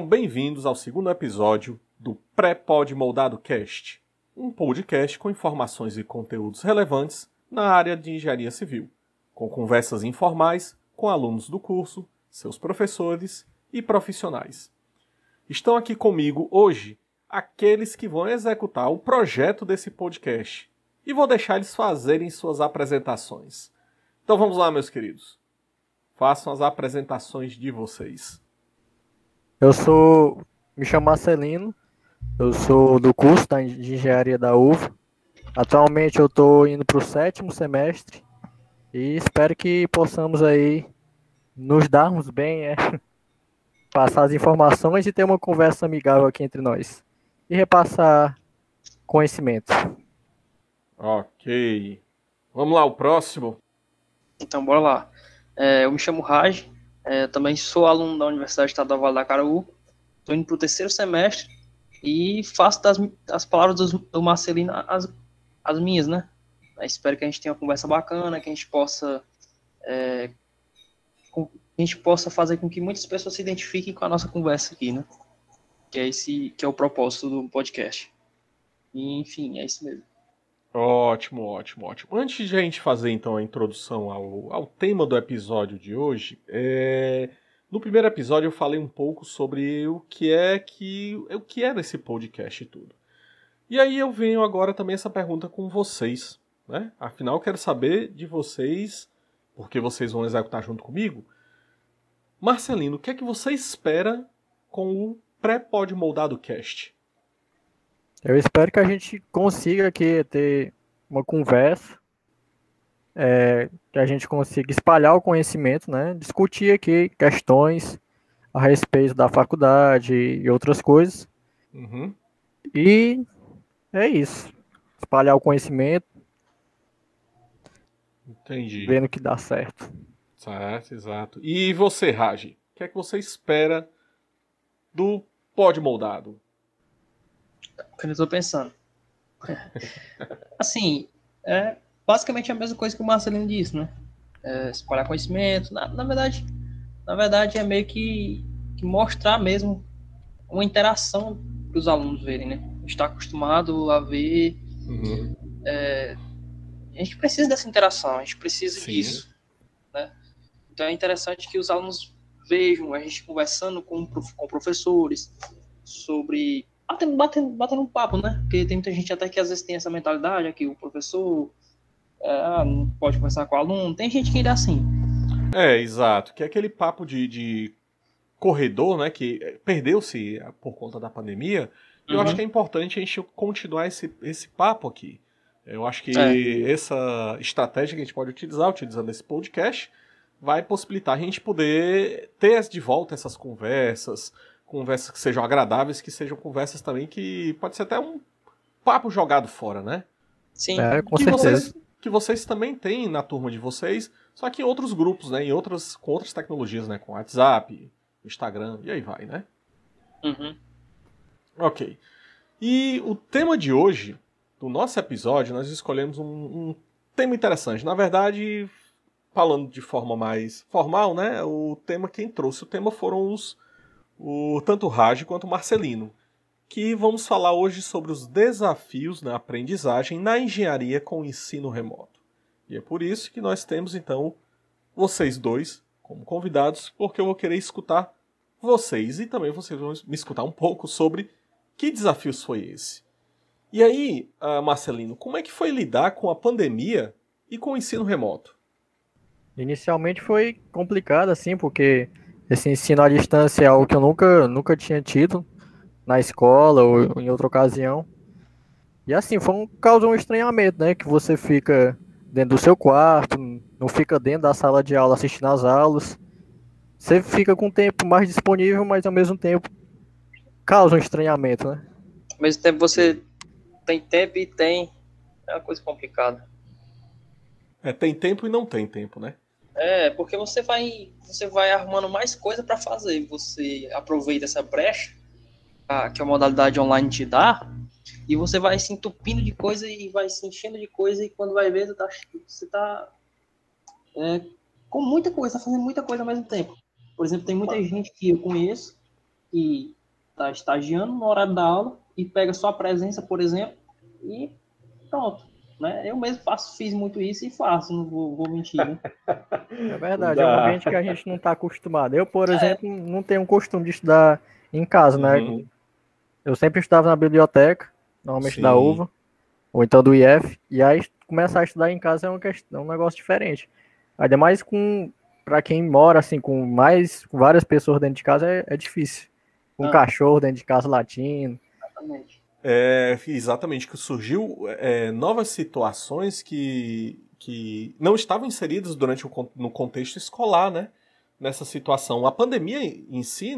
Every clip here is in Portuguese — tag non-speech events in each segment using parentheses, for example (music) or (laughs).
Sejam bem-vindos ao segundo episódio do Pré-Pod Moldado Cast, um podcast com informações e conteúdos relevantes na área de engenharia civil, com conversas informais com alunos do curso, seus professores e profissionais. Estão aqui comigo hoje aqueles que vão executar o projeto desse podcast e vou deixar eles fazerem suas apresentações. Então vamos lá, meus queridos. Façam as apresentações de vocês. Eu sou. Me chamo Marcelino. Eu sou do curso de engenharia da UV. Atualmente eu estou indo para o sétimo semestre e espero que possamos aí nos darmos bem, é, (laughs) passar as informações e ter uma conversa amigável aqui entre nós e repassar conhecimento. Ok. Vamos lá, o próximo. Então, bora lá. É, eu me chamo Raj, é, também sou aluno da Universidade Estadual Vale da Caraú, estou indo para o terceiro semestre e faço das, das palavras do, do Marcelino as, as minhas, né? Eu espero que a gente tenha uma conversa bacana, que a gente possa é, com, a gente possa fazer com que muitas pessoas se identifiquem com a nossa conversa aqui, né? Que é esse que é o propósito do podcast. E, enfim, é isso mesmo. Ótimo, ótimo, ótimo. Antes de a gente fazer então a introdução ao, ao tema do episódio de hoje, é... no primeiro episódio eu falei um pouco sobre o que é que o que era esse podcast e tudo. E aí eu venho agora também essa pergunta com vocês, né? Afinal eu quero saber de vocês, porque vocês vão executar junto comigo. Marcelino, o que é que você espera com o pré-pod moldado cast? Eu espero que a gente consiga aqui ter uma conversa, é, que a gente consiga espalhar o conhecimento, né? Discutir aqui questões a respeito da faculdade e outras coisas. Uhum. E é isso. Espalhar o conhecimento. Entendi. Vendo que dá certo. Certo, exato. E você, Raj? O que é que você espera do pod moldado? Que eu estou pensando. assim, é basicamente a mesma coisa que o Marcelino disse, né? É, espalhar conhecimento. Na, na, verdade, na verdade é meio que, que mostrar mesmo uma interação para os alunos verem, né? Está acostumado a ver. Uhum. É, a gente precisa dessa interação, a gente precisa Sim. disso. Né? Então é interessante que os alunos vejam a gente conversando com, com professores sobre batendo, batendo, batendo um papo, né? Porque tem muita gente até que às vezes tem essa mentalidade aqui, o professor é, não pode conversar com o aluno. Tem gente que ainda é assim. É, exato. Que é aquele papo de, de corredor, né? Que perdeu-se por conta da pandemia. E eu Uhum. acho que é importante a gente continuar esse, esse papo aqui. Eu acho que É. essa estratégia que a gente pode utilizar, utilizando esse podcast, vai possibilitar a gente poder ter de volta essas conversas, conversas que sejam agradáveis, que sejam conversas também que pode ser até um papo jogado fora, né? Sim. É, com que certeza. vocês, que vocês também têm na turma de vocês, só que em outros grupos, né? Em outras, com outras tecnologias, né? Com WhatsApp, Instagram, e aí vai, né? Uhum. Ok. E o tema de hoje, do nosso episódio, nós escolhemos um, um tema interessante. Na verdade, falando de forma mais formal, né? O tema quem trouxe o tema foram os o tanto Raj quanto o Marcelino, que vamos falar hoje sobre os desafios na aprendizagem na engenharia com ensino remoto. E é por isso que nós temos então vocês dois como convidados, porque eu vou querer escutar vocês e também vocês vão me escutar um pouco sobre que desafios foi esse. E aí, ah, Marcelino, como é que foi lidar com a pandemia e com o ensino remoto? Inicialmente foi complicado, assim, porque esse ensino à distância é algo que eu nunca, nunca tinha tido na escola ou em outra ocasião. E assim, foi um, causou um estranhamento, né? Que você fica dentro do seu quarto, não fica dentro da sala de aula assistindo às aulas. Você fica com o tempo mais disponível, mas ao mesmo tempo causa um estranhamento, né? Ao mesmo tempo você tem tempo e tem. É uma coisa complicada. É, tem tempo e não tem tempo, né? É, porque você vai, você vai arrumando mais coisa para fazer. Você aproveita essa brecha a- que a modalidade online te dá e você vai se entupindo de coisa e vai se enchendo de coisa e quando vai ver você tá, você tá é, com muita coisa, tá fazendo muita coisa ao mesmo tempo. Por exemplo, tem muita gente que eu conheço que está estagiando no horário da aula e pega só a presença, por exemplo, e pronto. Né? Eu mesmo faço, fiz muito isso e faço, não vou, vou mentir. Né? É verdade, é um ambiente que a gente não está acostumado. Eu, por é. exemplo, não tenho costume de estudar em casa, né? Uhum. Eu sempre estudava na biblioteca, normalmente Sim. da UVA, ou então do IF, e aí começar a estudar em casa é, uma questão, é um negócio diferente. Ainda mais com para quem mora assim com mais com várias pessoas dentro de casa é, é difícil. Com um ah. cachorro dentro de casa latindo. Exatamente. É, exatamente, que surgiu é, novas situações que, que não estavam inseridas durante o no contexto escolar, né? Nessa situação. A pandemia em si,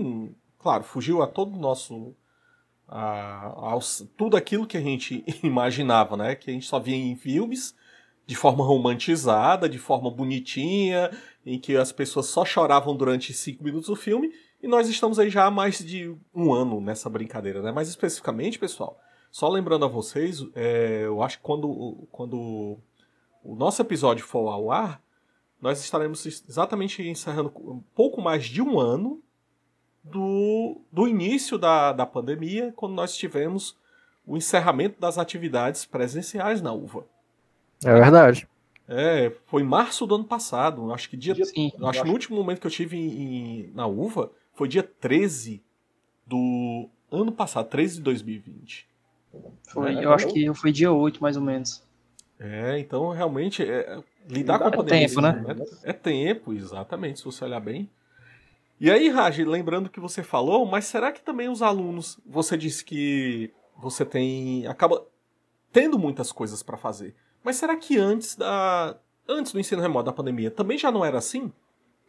claro, fugiu a todo o nosso a, tudo aquilo que a gente (laughs) imaginava, né? Que a gente só via em filmes, de forma romantizada, de forma bonitinha, em que as pessoas só choravam durante cinco minutos do filme, e nós estamos aí já há mais de um ano nessa brincadeira, né? Mais especificamente, pessoal, só lembrando a vocês, é, eu acho que quando, quando o nosso episódio for ao ar, nós estaremos exatamente encerrando um pouco mais de um ano do, do início da, da pandemia, quando nós tivemos o encerramento das atividades presenciais na UVA. É verdade. É, foi março do ano passado. Acho que dia. Sim, acho que no último momento que eu tive em, em, na UVA foi dia 13 do ano passado, 13 de 2020. Foi, é, eu acho que foi dia 8, mais ou menos. É, então realmente é, lidar com a pandemia. É tempo, né? É, é tempo, exatamente, se você olhar bem. E aí, Raj, lembrando que você falou, mas será que também os alunos, você disse que você tem acaba tendo muitas coisas para fazer. Mas será que antes da antes do ensino remoto da pandemia também já não era assim?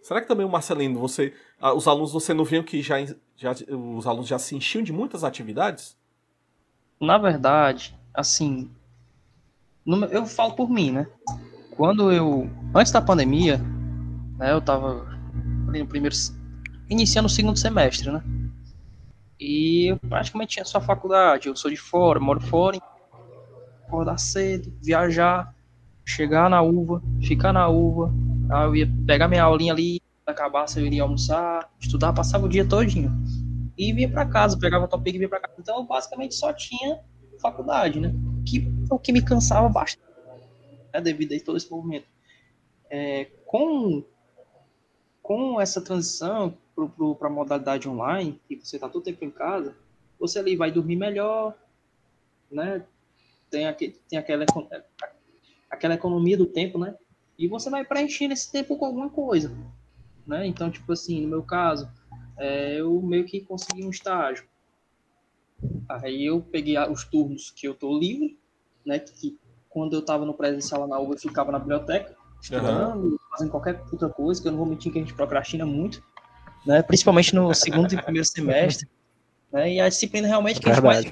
Será que também o Marcelino, você os alunos você não viu que já, já os alunos já se enchiam de muitas atividades? Na verdade, assim, eu falo por mim, né? Quando eu antes da pandemia, né, eu tava no primeiro iniciando o segundo semestre, né? E eu praticamente tinha só faculdade, eu sou de fora, moro fora, acordar cedo, viajar, chegar na uva, ficar na uva, aí eu ia pegar minha aulinha ali, acabasse eu iria almoçar, estudar, passava o dia todinho. E vinha para casa, pegava topic e vinha para casa. Então eu basicamente só tinha faculdade, né? Que o que me cansava bastante, né? devido a todo esse movimento. É, com, com essa transição, para a modalidade online, que você está todo tempo em casa, você ali vai dormir melhor, né? Tem, aquele, tem aquela, aquela economia do tempo, né? E você vai preenchendo esse tempo com alguma coisa, né? Então, tipo assim, no meu caso, é, eu meio que consegui um estágio. Aí eu peguei os turnos que eu tô livre, né? Que quando eu estava no presencial na UBA, eu ficava na biblioteca, estudando, uhum. fazendo qualquer outra coisa, que eu não vou mentir que a gente procrastina muito né? principalmente no segundo e primeiro semestre. Né? E a disciplina realmente que a, mais,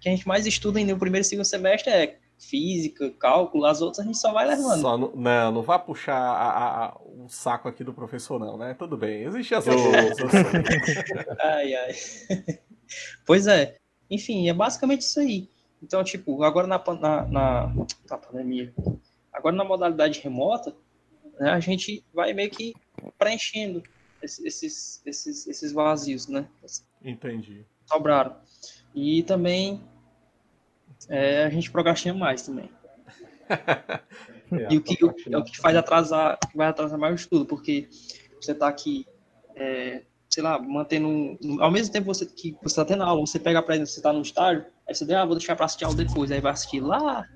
que a, gente mais, estuda no primeiro e segundo semestre é física, cálculo, as outras a gente só vai levando. Só não, não, não vai puxar a, a, o saco aqui do professor, não, né? Tudo bem, existe as outras. (laughs) ai, ai. (laughs) Pois é. Enfim, é basicamente isso aí. Então, tipo, agora na, na, na, na pandemia, agora na modalidade remota, né, a gente vai meio que preenchendo esses, esses, esses vazios, né? Entendi. Sobraram. E também é, a gente procrastina mais também. (laughs) é, e o que, o, é o que faz atrasar, vai atrasar mais o estudo, porque você está aqui, é, sei lá, mantendo. Ao mesmo tempo você, que você está tendo aula, você pega para você está no estágio, aí você diz, ah, vou deixar para assistir aula depois, aí vai assistir lá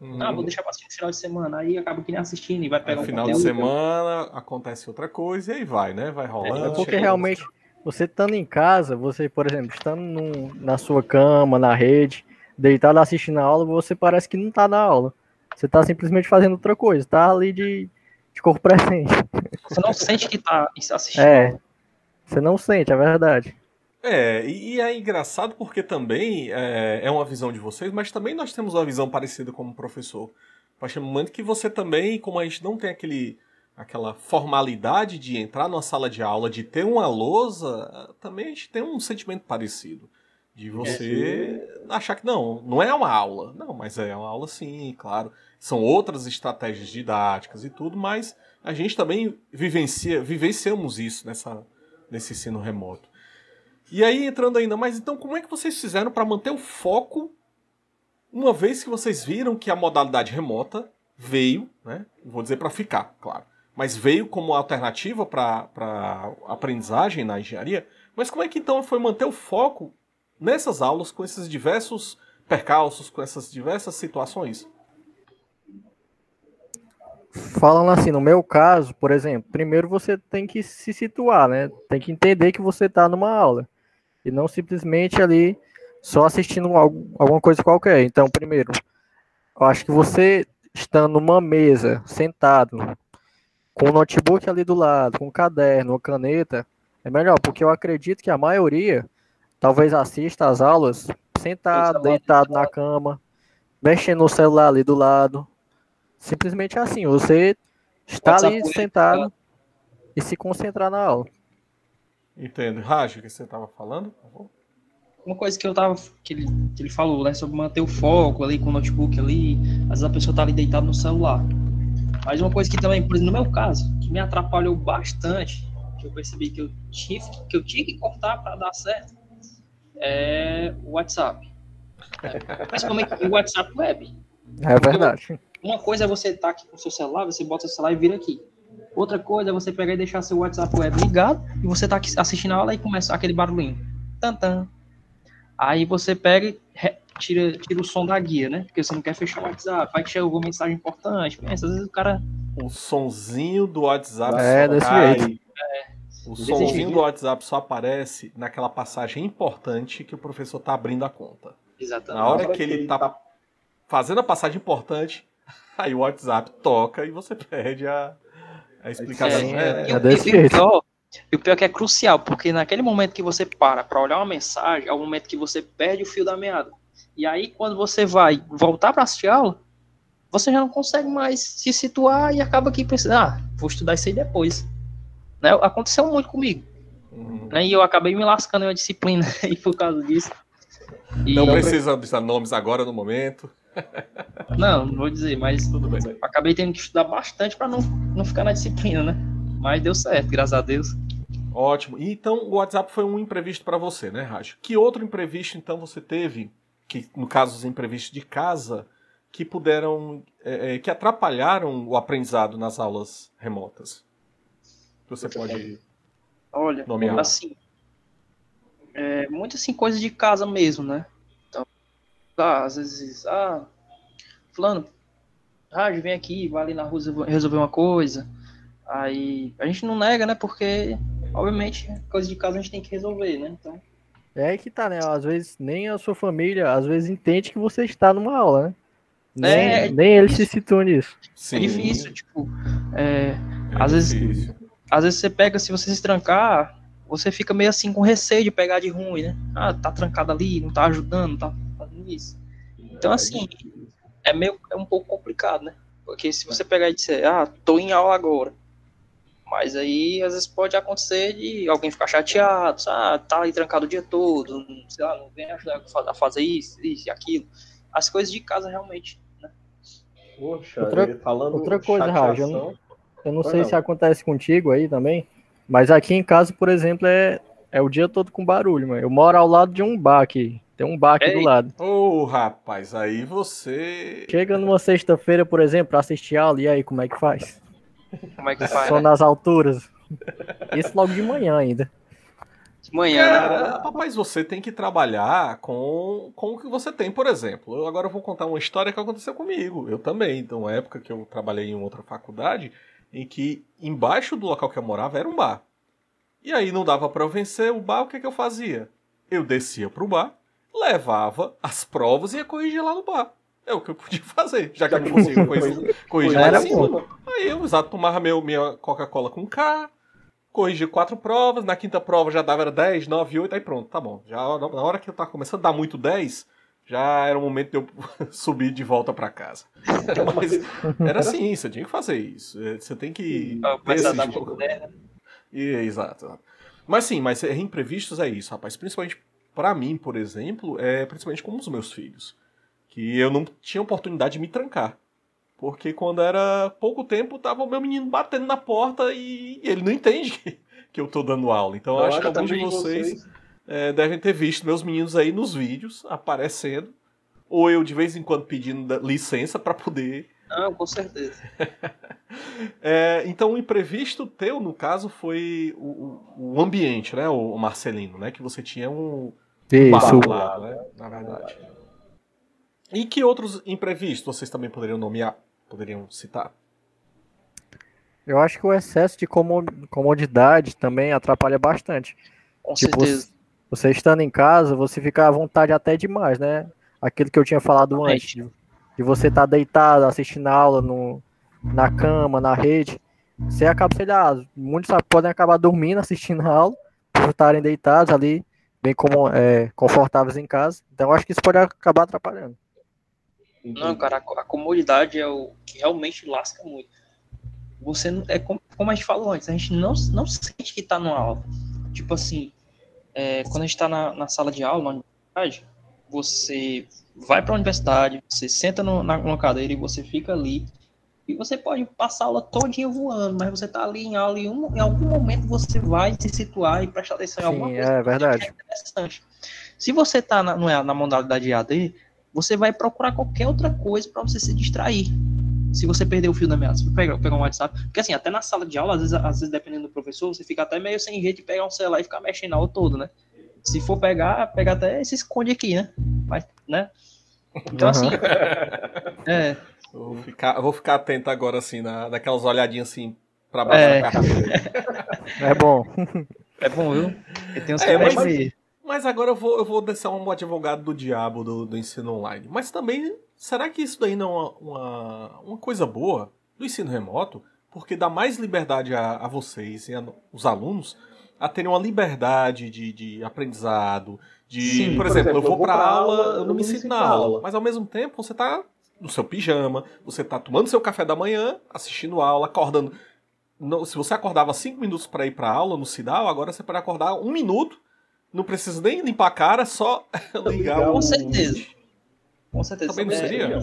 Uhum. Ah, vou deixar pra assistir no final de semana. Aí acaba que nem assistindo e vai pegar no um final de semana acontece outra coisa e aí vai, né? Vai rolando. É porque realmente, você estando em casa, você, por exemplo, estando num, na sua cama, na rede, deitado assistindo a aula, você parece que não tá na aula. Você tá simplesmente fazendo outra coisa, tá ali de, de corpo presente. Você não sente que tá assistindo. É. Você não sente, é verdade. É, e é engraçado porque também é, é, uma visão de vocês, mas também nós temos uma visão parecida como professor. Partir do momento que você também, como a gente não tem aquele, aquela formalidade de entrar numa sala de aula, de ter uma lousa, também a gente tem um sentimento parecido. De você é, achar que não, não é uma aula. Não, mas é uma aula sim, claro. São outras estratégias didáticas e tudo, mas a gente também vivencia, vivenciamos isso nessa, nesse ensino remoto. E aí, entrando ainda mais, então, como é que vocês fizeram para manter o foco, uma vez que vocês viram que a modalidade remota veio, né? Vou dizer para ficar, claro. Mas veio como alternativa para aprendizagem na engenharia. Mas como é que então foi manter o foco nessas aulas com esses diversos percalços, com essas diversas situações? Falando assim, no meu caso, por exemplo, primeiro você tem que se situar, né? Tem que entender que você está numa aula e não simplesmente ali só assistindo algo, alguma coisa qualquer. Então, primeiro, eu acho que você estando numa mesa, sentado, com o notebook ali do lado, com um caderno, uma caneta, é melhor, porque eu acredito que a maioria talvez assista às aulas sentado, deitado na cama, mexendo no celular ali do lado. Simplesmente assim, você está ali sentado e se concentrar na aula. Entendo. Raj, o que você estava falando? Uma coisa que eu tava. Que ele, que ele falou, né? Sobre manter o foco ali com o notebook ali. Às vezes a pessoa tá ali deitada no celular. Mas uma coisa que também, por exemplo, no meu caso, que me atrapalhou bastante, que eu percebi que eu tinha que, eu tinha que cortar para dar certo, é o WhatsApp. É, principalmente o WhatsApp web. É verdade. Uma coisa é você estar tá aqui com o seu celular, você bota o celular e vira aqui. Outra coisa é você pegar e deixar seu WhatsApp web ligado e você tá aqui assistindo a aula e começa aquele barulhinho. Tan, tan. Aí você pega e tira, tira o som da guia, né? Porque você não quer fechar o WhatsApp. Vai que chega alguma mensagem importante. Pensa, às vezes o cara. O sonzinho do WhatsApp é, desse. Jeito. O sonzinho do WhatsApp só aparece naquela passagem importante que o professor tá abrindo a conta. Exatamente. Na hora que ele tá fazendo a passagem importante, (laughs) aí o WhatsApp toca e você perde a, a explicação. É, é, é desse jeito. E o pior é que é crucial, porque naquele momento que você para para olhar uma mensagem, é o momento que você perde o fio da meada. E aí, quando você vai voltar para assistir aula, você já não consegue mais se situar e acaba que pensa, ah, vou estudar isso aí depois. Né? Aconteceu muito comigo. Uhum. Né? E eu acabei me lascando em uma disciplina (laughs) aí por causa disso. E não precisa dizer nomes agora no momento. (laughs) Não, não vou dizer, mas tudo bem. Acabei tendo que estudar bastante para não, não ficar na disciplina, né? Mas deu certo, graças a Deus. Ótimo. Então o WhatsApp foi um imprevisto para você, né, Raj? Que outro imprevisto então você teve, que no caso os imprevistos de casa, que puderam, é, é, que atrapalharam o aprendizado nas aulas remotas? Você pode Olha, nomear. assim, é, muito assim coisa de casa mesmo, né? Então, ah, às vezes, ah, fulano, Raj, vem aqui, vai ali na rua resolver uma coisa. Aí a gente não nega, né? Porque, obviamente, coisa de casa a gente tem que resolver, né? Então. É aí que tá, né? Às vezes nem a sua família, às vezes, entende que você está numa aula, né? Nem, é, nem é eles se situam nisso. Sim. É difícil, tipo. É, é às difícil. vezes. Às vezes você pega, se você se trancar, você fica meio assim com receio de pegar de ruim, né? Ah, tá trancado ali, não tá ajudando, tá fazendo isso. Então, assim, é meio é um pouco complicado, né? Porque se você pegar e disser, ah, tô em aula agora, mas aí, às vezes, pode acontecer de alguém ficar chateado, ah, tá ali trancado o dia todo, sei lá, não vem ajudar a fazer isso, isso e aquilo. As coisas de casa, realmente, né? Poxa, outra, falando outra coisa, Raj, eu não, não sei não. se acontece contigo aí também, mas aqui em casa, por exemplo, é, é o dia todo com barulho, mano. Eu moro ao lado de um bar aqui. Tem um bar aqui Ei. do lado. Ô, oh, rapaz, aí você. Chega numa sexta-feira, por exemplo, pra assistir aula, e aí, como é que faz? Como é que faz? Só né? nas alturas. Isso logo de manhã ainda. De manhã? Cara, né? Rapaz, você tem que trabalhar com, com o que você tem, por exemplo. Eu agora vou contar uma história que aconteceu comigo. Eu também. Então, uma época que eu trabalhei em outra faculdade, em que embaixo do local que eu morava era um bar. E aí não dava para eu vencer o bar, o que, que eu fazia? Eu descia pro bar, levava as provas e ia corrigir lá no bar. É o que eu podia (laughs) fazer, já que eu não consigo corrigir, corrigir lá em cima. Aí eu, exato, tomava meu, minha Coca-Cola com K, corrigi quatro provas, na quinta prova já dava era 10, 9, 8, aí pronto, tá bom. Já na hora que eu tava começando a dar muito 10, já era o momento de eu (laughs) subir de volta para casa. (laughs) Mas era assim, você tinha que fazer isso. É, você tem que. Começar a tipo... né? exato. Mas sim, mas imprevistos é isso, rapaz. Principalmente para mim, por exemplo, é principalmente com os meus filhos que eu não tinha oportunidade de me trancar. Porque quando era pouco tempo, tava o meu menino batendo na porta e ele não entende (laughs) que, que eu tô dando aula. Então eu acho que alguns de vocês, vocês, é, devem ter visto meus meninos aí nos vídeos aparecendo, ou eu de vez em quando pedindo licença para poder. Não, com certeza. (laughs) é, então o imprevisto teu, no caso, foi o, o ambiente, né, o Marcelino, né? Que você tinha um, Isso. lá, né, na verdade. E que outros imprevistos vocês também poderiam nomear, poderiam citar? Eu acho que o excesso de comodidade também atrapalha bastante. Com tipo, certeza. Você estando em casa, você fica à vontade até demais, né? Aquilo que eu tinha falado antes, de, você estar tá deitado, assistindo a aula no, na cama, na rede. Você acaba, sei lá, muitos podem acabar dormindo, (laughs) assistindo a aula, por estarem deitados ali, bem como, é, confortáveis em casa. Então, eu acho que isso pode acabar atrapalhando. Não, cara, a comodidade é o que realmente lasca muito você é como, como a gente falou antes, a gente não, não sente que está numa aula. Tipo assim, é, quando a gente está na, na, sala de aula, na universidade, você vai para a universidade, você senta no, na, numa cadeira e você fica ali. E você pode passar a aula todinha voando, mas você está ali em aula e um, em algum momento você vai se situar e prestar atenção em Sim, alguma coisa. É verdade. É interessante. Se você está na, é, na modalidade AD, você vai procurar qualquer outra coisa para você se distrair se você perder o fio da meada, se pegar, pegar um WhatsApp, porque assim, até na sala de aula, às vezes, às vezes dependendo do professor, você fica até meio sem jeito de pegar um celular e ficar mexendo na aula todo, né? Se for pegar, pega até se esconde aqui, né? Mas, né? Então assim, é. (laughs) Vou ficar, vou ficar atento agora assim, na, naquelas olhadinhas assim pra baixo é. da carteira. (laughs) É bom. (laughs) É bom, viu? Eu tenho é, mas, mas agora eu vou, eu vou descer um advogado do diabo do, do ensino online. Mas também Será que isso daí não é uma, uma coisa boa do ensino remoto? Porque dá mais liberdade a, a vocês e aos alunos a terem uma liberdade de, de aprendizado, de, Sim, por, por exemplo, exemplo, eu vou para aula, eu não me sinto na aula, aula, mas ao mesmo tempo você está no seu pijama, você está tomando seu café da manhã, assistindo aula, acordando. se você acordava cinco minutos para ir para aula no Cidal, agora você pode acordar um minuto, não precisa nem limpar a cara, só (laughs) ligar Com o... certeza. Com certeza. Também não seria?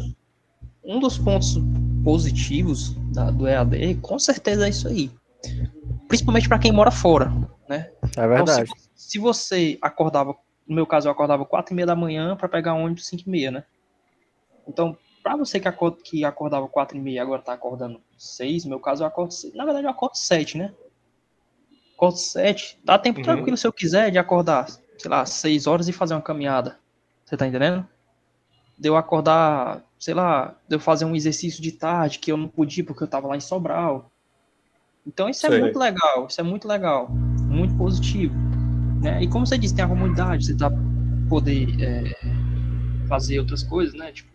Um dos pontos positivos da, do EAD, com certeza é isso aí. Principalmente para quem mora fora, né? É verdade. Então, se, se, você acordava, no meu caso eu acordava quatro e meia da manhã para pegar ônibus cinco e meia, né? Então, para você que, acord, que acordava quatro e meia e agora tá acordando seis, no meu caso eu acordo seis. Na verdade eu acordo sete, né? Acordo sete. Dá tempo uhum. tranquilo se eu quiser de acordar, sei lá, seis horas e fazer uma caminhada. Você tá entendendo? De eu acordar, sei lá, de eu fazer um exercício de tarde que eu não podia porque eu estava lá em Sobral. Então isso é muito legal, isso é muito legal, muito positivo. Né? E como você disse, tem a comunidade, você dá poder é, fazer outras coisas, né? Tipo,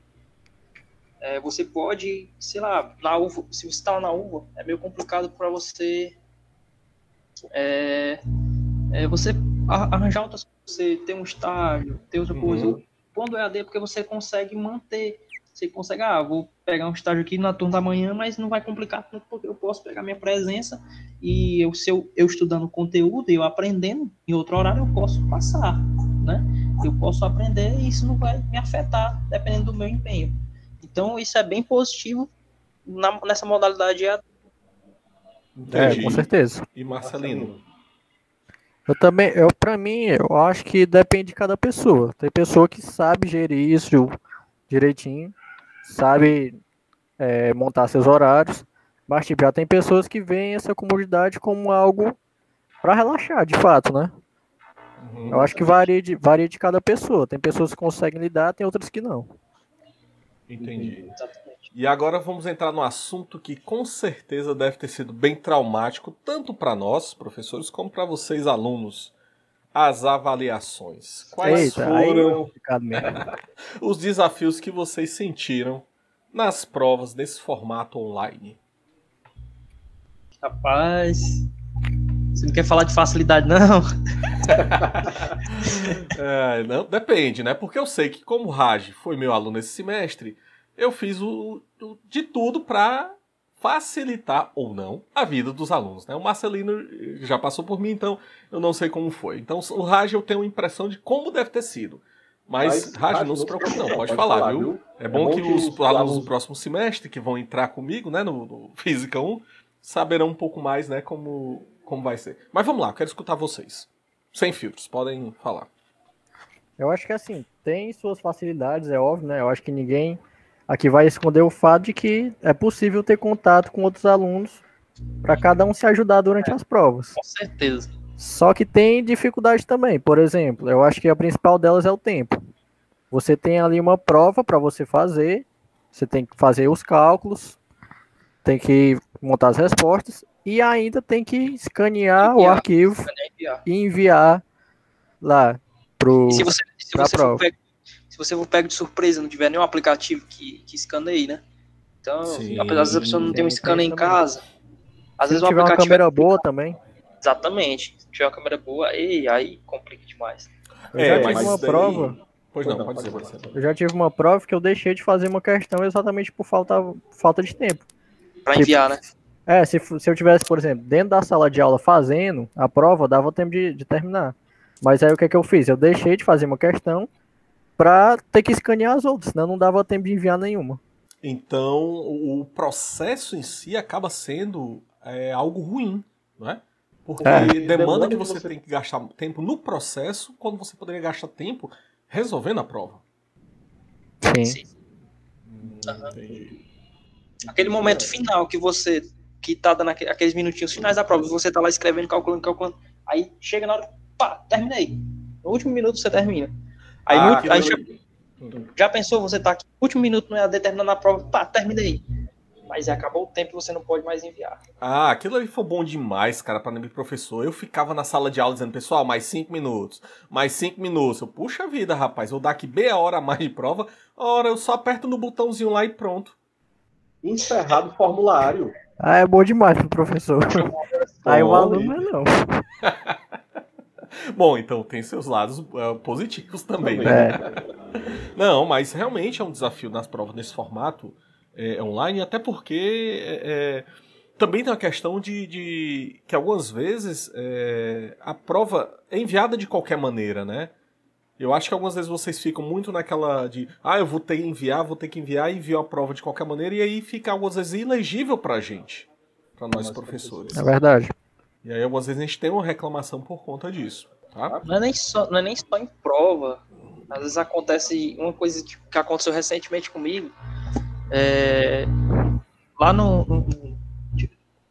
é, você pode, sei lá, na uva, se você está na uva, é meio complicado para você é, é, você arranjar outras coisas, você ter um estágio, ter outra coisa. Uhum. Quando é AD, porque você consegue manter. Você consegue, ah, vou pegar um estágio aqui na turma da manhã, mas não vai complicar tanto, porque eu posso pegar minha presença e eu, se eu, eu estudando conteúdo e eu aprendendo, em outro horário eu posso passar, né? Eu posso aprender e isso não vai me afetar, dependendo do meu empenho. Então, isso é bem positivo na, nessa modalidade AD. É, com certeza. E Marcelino? Eu também, eu para mim, eu acho que depende de cada pessoa. Tem pessoa que sabe gerir isso direitinho, sabe é, montar seus horários, mas tipo, já tem pessoas que veem essa comodidade como algo para relaxar, de fato, né? Uhum. Eu acho que varia de, varia de cada pessoa. Tem pessoas que conseguem lidar, tem outras que não. Entendi. E agora vamos entrar no assunto que com certeza deve ter sido bem traumático, tanto para nós, professores, como para vocês, alunos. As avaliações. Quais Eita, foram (laughs) os desafios que vocês sentiram nas provas nesse formato online? Rapaz, você não quer falar de facilidade, não? (laughs) é, não? Depende, né? Porque eu sei que, como o Raj foi meu aluno esse semestre, eu fiz o, o de tudo para facilitar ou não a vida dos alunos. Né? O Marcelino já passou por mim, então eu não sei como foi. Então o Raj eu tenho uma impressão de como deve ter sido. Mas, Mas Raj, não se preocupe não, pode, pode falar, falar, viu? É, é bom, bom que, que, os alunos do próximo semestre que vão entrar comigo né, no, no Física 1 saberão um pouco mais né, como, como vai ser. Mas vamos lá, quero escutar vocês. sem filtros, podem falar. Eu acho que assim, tem suas facilidades, é óbvio, né? Eu acho que ninguém aqui vai esconder o fato de que é possível ter contato com outros alunos para cada um se ajudar durante as provas. Com certeza. Só que tem dificuldade também. Por exemplo, eu acho que a principal delas é o tempo. Você tem ali uma prova para você fazer, você tem que fazer os cálculos, tem que montar as respostas e ainda tem que escanear, enviar, o arquivo enviar. e enviar lá pro se você, se você prova. For você for pego de surpresa, não tiver nenhum aplicativo que, que escaneie, né? Então, Sim, apesar das pessoas não ter um scanner em casa, às se vezes tiver uma câmera é... boa também. Exatamente. Se tiver uma câmera boa, e aí complica demais. Eu é, já tive uma daí... prova. Pois não, pode ser, pode ser. Eu já tive uma prova que eu deixei de fazer uma questão exatamente por falta, falta de tempo. Pra tipo, enviar, né? É, se, se eu tivesse, por exemplo, dentro da sala de aula fazendo a prova, dava tempo de, de terminar. Mas aí o que, é que eu fiz? Eu deixei de fazer uma questão para ter que escanear as outras, senão não dava tempo de enviar nenhuma. Então, o processo em si acaba sendo é, algo ruim, não é? Porque é. demanda que você tem que gastar tempo no processo, quando você poderia gastar tempo resolvendo a prova. Sim. Sim. Hum, Aquele momento final que você que tá dando aqueles minutinhos finais da prova, você tá lá escrevendo, calculando, calculando, aí chega na hora, pá, terminei. No último minuto você termina. Aí, ah, no, aí já, já, pensou, você tá aqui, no último minuto não é determinando a prova, pá, terminei. Mas acabou o tempo e você não pode mais enviar. Ah, aquilo ali foi bom demais, cara, para mim, professor. Eu ficava na sala de aula dizendo, pessoal, mais cinco minutos, mais cinco minutos. Eu, puxa vida, rapaz, eu dar aqui meia hora a mais de prova, ora, eu só aperto no botãozinho lá e pronto. Encerrado o formulário. Ah, é bom demais pro professor. (laughs) Aí o aluno não. (laughs) (laughs) Bom, então tem seus lados uh, positivos também, né? É. (laughs) Não, mas realmente é um desafio nas provas nesse formato é, online, até porque é, é, também tem a questão de, de que algumas vezes é, a prova é enviada de qualquer maneira, né? Eu acho que algumas vezes vocês ficam muito naquela de, ah, eu vou ter que enviar, vou ter que enviar e enviar a prova de qualquer maneira, e aí fica algumas vezes ilegível pra gente, pra nós Nossa, professores. É verdade. E aí algumas vezes a gente tem uma reclamação por conta disso. Tá? Não, é nem só, não é nem só em prova. Às vezes acontece uma coisa que aconteceu recentemente comigo. É, lá no,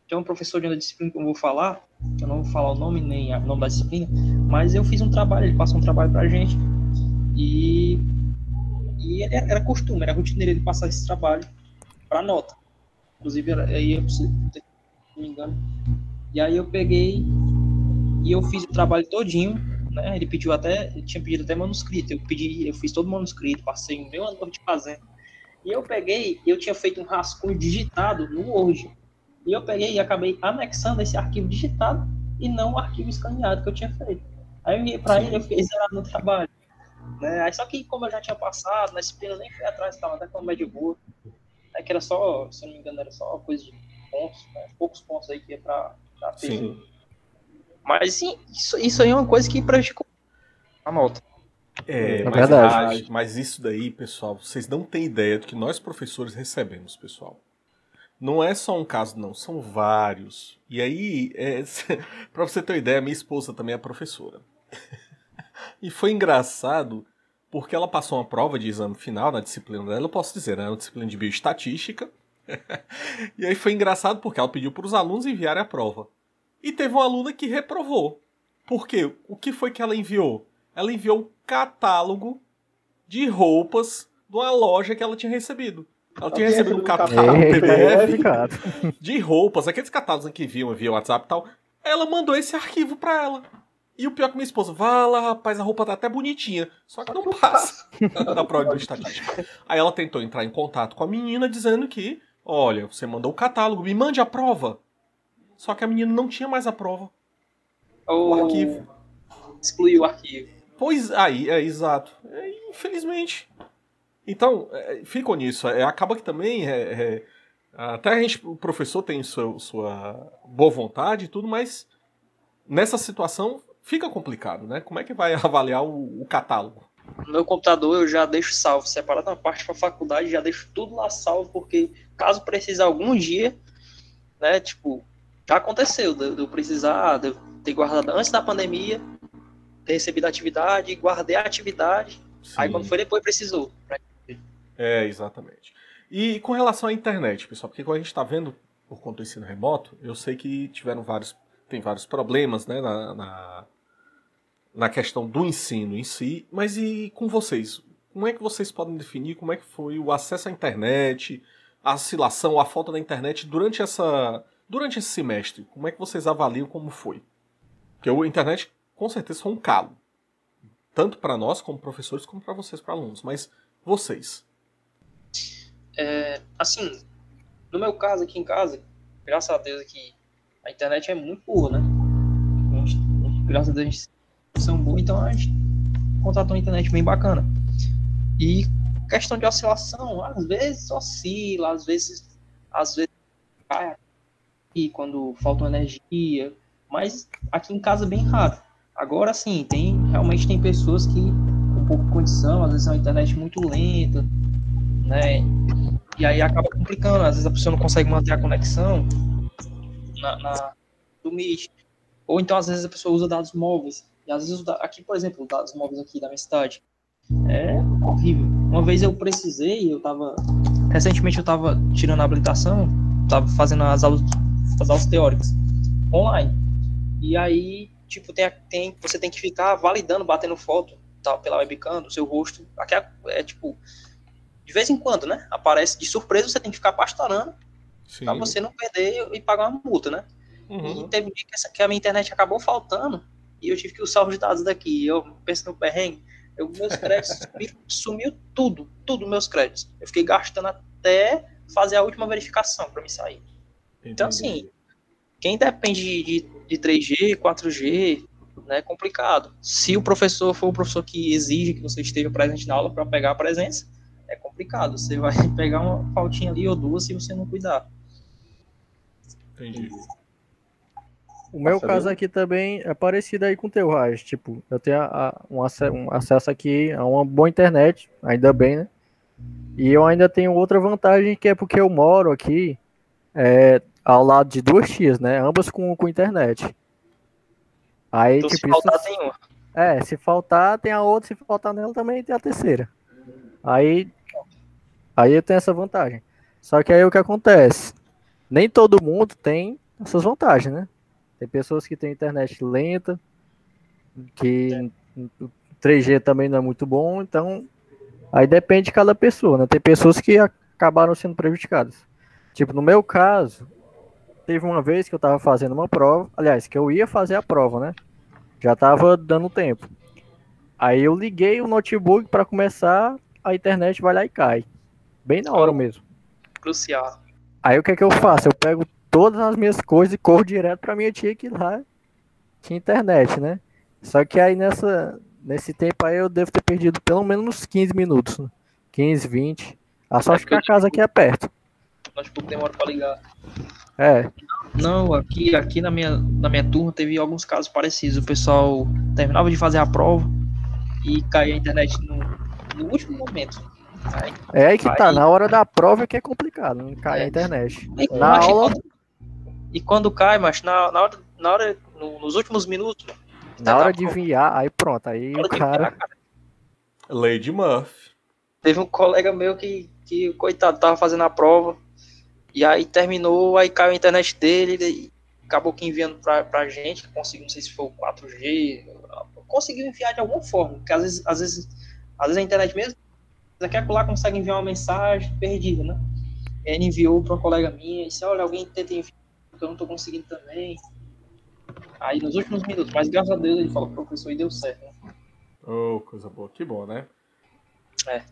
Tem um professor de uma disciplina que eu vou falar, eu não vou falar o nome nem o nome da disciplina, mas eu fiz um trabalho, ele passou um trabalho pra gente e, e era, costume, era rotineiro ele passar esse trabalho para nota. Inclusive, aí eu, se não me engano. E aí eu peguei e eu fiz o trabalho todinho, né? Ele pediu até, ele tinha pedido até manuscrito. Eu pedi, eu fiz todo o manuscrito, passei um meu ano noite fazendo. E eu peguei, eu tinha feito um rascunho digitado no Word. E eu peguei e acabei anexando esse arquivo digitado e não o arquivo escaneado que eu tinha feito. Aí eu enviei para ele, eu fiquei zerado no trabalho. Né? Aí só que como eu já tinha passado, na disciplina nem fui atrás, estava até com a média boa. É que era só, se não me engano, era só coisa de pontos, né? poucos pontos aí que ia para. Sim. Mas sim, isso, isso aí é uma coisa que prejudicou a nota. É, é mas, verdade. mas isso daí, pessoal, vocês não têm ideia do que nós professores recebemos, pessoal. Não é só um caso, não, são vários. E aí, é, (laughs) para você ter uma ideia, minha esposa também é professora. (laughs) e foi engraçado porque ela passou uma prova de exame final na disciplina dela, eu posso dizer, né? Uma disciplina de bioestatística. E aí foi engraçado porque ela pediu para os alunos enviarem a prova. E teve uma aluna que reprovou. Por quê? O que foi que ela enviou? Ela enviou um catálogo de roupas de uma loja que ela tinha recebido. Ela tinha recebido um catálogo PDF de roupas, aqueles catálogos que viam via WhatsApp e tal. Ela mandou esse arquivo pra ela. E o pior é que minha esposa, vá lá, rapaz, a roupa tá até bonitinha. Só que não passa na (laughs) prova de estatística. Aí ela tentou entrar em contato com a menina dizendo que, olha, você mandou o catálogo, me mande a prova. Só que a menina não tinha mais a prova. Oh, o arquivo. Excluiu o arquivo. Pois aí, é exato. É, infelizmente. Então, é, ficam nisso. É, acaba que também é, é, até a gente, o professor tem sua, sua boa vontade e tudo, mas nessa situação fica complicado, né? Como é que vai (laughs) avaliar o, o catálogo? No meu computador eu já deixo salvo, separado na parte para faculdade, já deixo tudo lá salvo, porque caso precise algum dia, né, tipo, já aconteceu de eu precisar, de eu ter guardado antes da pandemia, ter recebido a atividade, guardei a atividade, aí Sim. quando foi depois precisou. É, exatamente. E com relação à internet, pessoal, porque quando a gente está vendo por conta do ensino remoto, eu sei que tiveram vários, tem vários problemas, né, na, na, na questão do ensino em si, mas e com vocês? Como é que vocês podem definir como é que foi o acesso à internet, a oscilação, a falta da internet durante essa, durante esse semestre? Como é que vocês avaliam como foi? Porque a internet com certeza foi um calo, tanto para nós como professores como para vocês, para alunos. Mas vocês? É, assim, no meu caso aqui em casa, graças a Deus aqui, a internet é muito boa, né? Graças a Deus a gente são boa, então a gente contratou uma internet bem bacana. E questão de oscilação, às vezes oscila, às vezes, às vezes cai aqui quando falta energia, mas aqui em casa é bem raro. Agora sim, tem realmente tem pessoas que com pouca condição, às vezes é uma internet muito lenta, né? E aí acaba complicando, às vezes a pessoa não consegue manter a conexão na, na- do Meet. Ou então, às vezes, a pessoa usa dados móveis. E às vezes, aqui, por exemplo, os móveis aqui da minha cidade é horrível. Uma vez eu precisei, eu tava. Recentemente eu tava tirando a habilitação, tava fazendo as aulas, as aulas teóricas online. E aí, tipo, tem, tem, você tem que ficar validando, batendo foto tá, pela webcam do seu rosto. Aqui é, é tipo de vez em quando, né? Aparece de surpresa, você tem que ficar pastorando Sim. pra você não perder e pagar uma multa, né? E Uhum. teve um dia que, essa, que a minha internet acabou faltando e eu tive que usar os dados daqui. Eu penso no perrengue, eu, meus créditos (laughs) sumiu tudo, tudo meus créditos. Eu fiquei gastando até fazer a última verificação para me sair. Então, assim, quem depende de, de, de 3G, 4G, né, é complicado. Se o professor for o professor que exige que você esteja presente na aula para pegar a presença, é complicado. Você vai (laughs) pegar uma faltinha ali ou duas se você não cuidar. Entendi. O meu caso aqui também é parecido aí com o teu, Raj. Tipo, eu tenho a- a- um, ace- um acesso aqui a uma boa internet, ainda bem, né? E eu ainda tenho outra vantagem que é porque eu moro aqui é, ao lado de duas tias, né? Ambas com, com internet. Aí, Então, se tipo, isso- faltar, tem uma. é, se faltar, tem a outra, se faltar nela também tem a terceira. Aí, aí eu tenho essa vantagem. Só que aí o que acontece? Nem todo mundo tem essas vantagens, né? Tem pessoas que têm internet lenta, que o 3G também não é muito bom, então aí depende de cada pessoa, né? Tem pessoas que acabaram sendo prejudicadas. Tipo, no meu caso, teve uma vez que eu tava fazendo uma prova, aliás, que eu ia fazer a prova, né? Já tava dando tempo. Aí eu liguei o notebook para começar, a internet vai lá e cai. Bem na hora mesmo. Crucial. Aí o que é que eu faço? Eu pego todas as minhas coisas e corro direto pra minha tia que lá tinha internet, né? Só que aí nessa, nesse tempo aí eu devo ter perdido pelo menos uns 15 minutos. Né? 15, 20. A sorte que a casa aqui é perto. O notebook demora para ligar. É, Não, aqui, aqui na, minha, na minha turma teve alguns casos parecidos. O pessoal terminava de fazer a prova e caía a internet no, no último momento. Aí, é aí que tá. Na hora da prova é que é complicado, não cai a É. internet. aí, Na aula, E quando cai, mas na, na hora, na hora no- nos últimos minutos, na hora de enviar, aí pronto. Aí o cara. cara, Lady Murphy. Teve um colega meu que, que, coitado, tava fazendo a prova. E aí terminou, aí caiu a internet dele. Ele acabou que enviando pra, pra gente, que conseguiu, não sei se foi o 4G. Conseguiu enviar de alguma forma. Porque às vezes, às vezes, às vezes a internet mesmo, daqui a lá consegue enviar uma mensagem perdida, né? E aí ele enviou pra uma colega minha e disse, olha, alguém tenta enviar, porque eu não tô conseguindo também. Aí nos últimos minutos, mas graças a Deus ele falou pro professor e deu certo. Né? Oh, coisa boa. Que bom, né? É.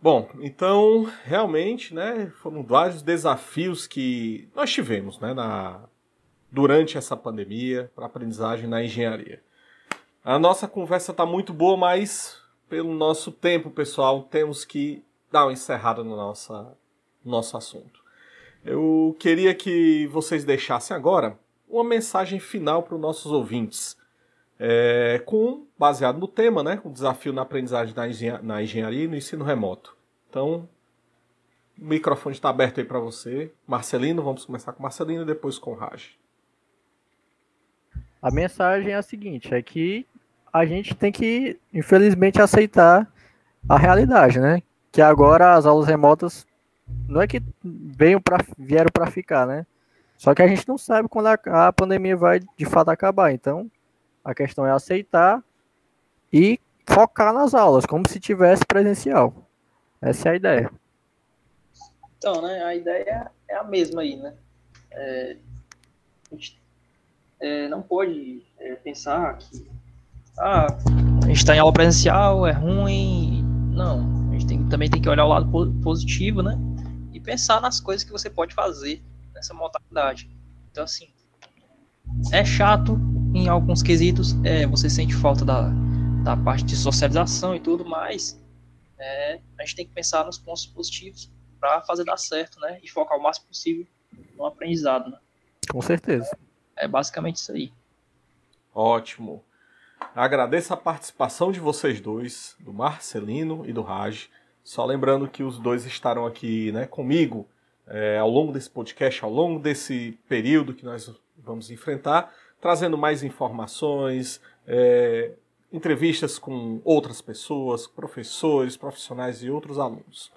Bom, então, realmente, né, foram vários desafios que nós tivemos, né, na, durante essa pandemia para aprendizagem na engenharia. A nossa conversa está muito boa, mas pelo nosso tempo, pessoal, temos que dar uma encerrada no nossa, no nosso assunto. Eu queria que vocês deixassem agora uma mensagem final para os nossos ouvintes. É, com baseado no tema, né, o desafio na aprendizagem na, engenha- na engenharia e no ensino remoto. Então, o microfone está aberto aí para você, Marcelino. Vamos começar com Marcelino e depois com Raj. A mensagem é a seguinte, é que a gente tem que, infelizmente, aceitar a realidade, né? Que agora as aulas remotas não é que venham pra, vieram para ficar, né? Só que a gente não sabe quando a, a pandemia vai de fato acabar. Então, a questão é aceitar e focar nas aulas, como se tivesse presencial. Essa é a ideia. Então, né, a ideia é a mesma aí, né? É, a gente é, não pode é, pensar que ah, a gente está em aula presencial, é ruim. Não, a gente tem, também tem que olhar o lado positivo, né? Pensar nas coisas que você pode fazer nessa modalidade. Então, assim, é chato em alguns quesitos, é, você sente falta da, da parte de socialização e tudo, mas é, a gente tem que pensar nos pontos positivos para fazer dar certo, né? E focar o máximo possível no aprendizado, né? Com certeza. É basicamente isso aí. Ótimo. Agradeço a participação de vocês dois, do Marcelino e do Raj. Só lembrando que os dois estarão aqui né, comigo é, ao longo desse podcast, ao longo desse período que nós vamos enfrentar, trazendo mais informações, é, entrevistas com outras pessoas, professores, profissionais e outros alunos.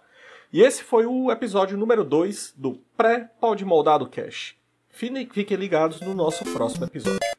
E esse foi o episódio número 2 do Pré-Pode Moldado Cash. Fiquem ligados no nosso próximo episódio.